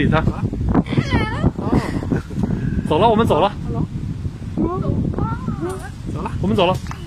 理他走了我们走了。走了我们走了。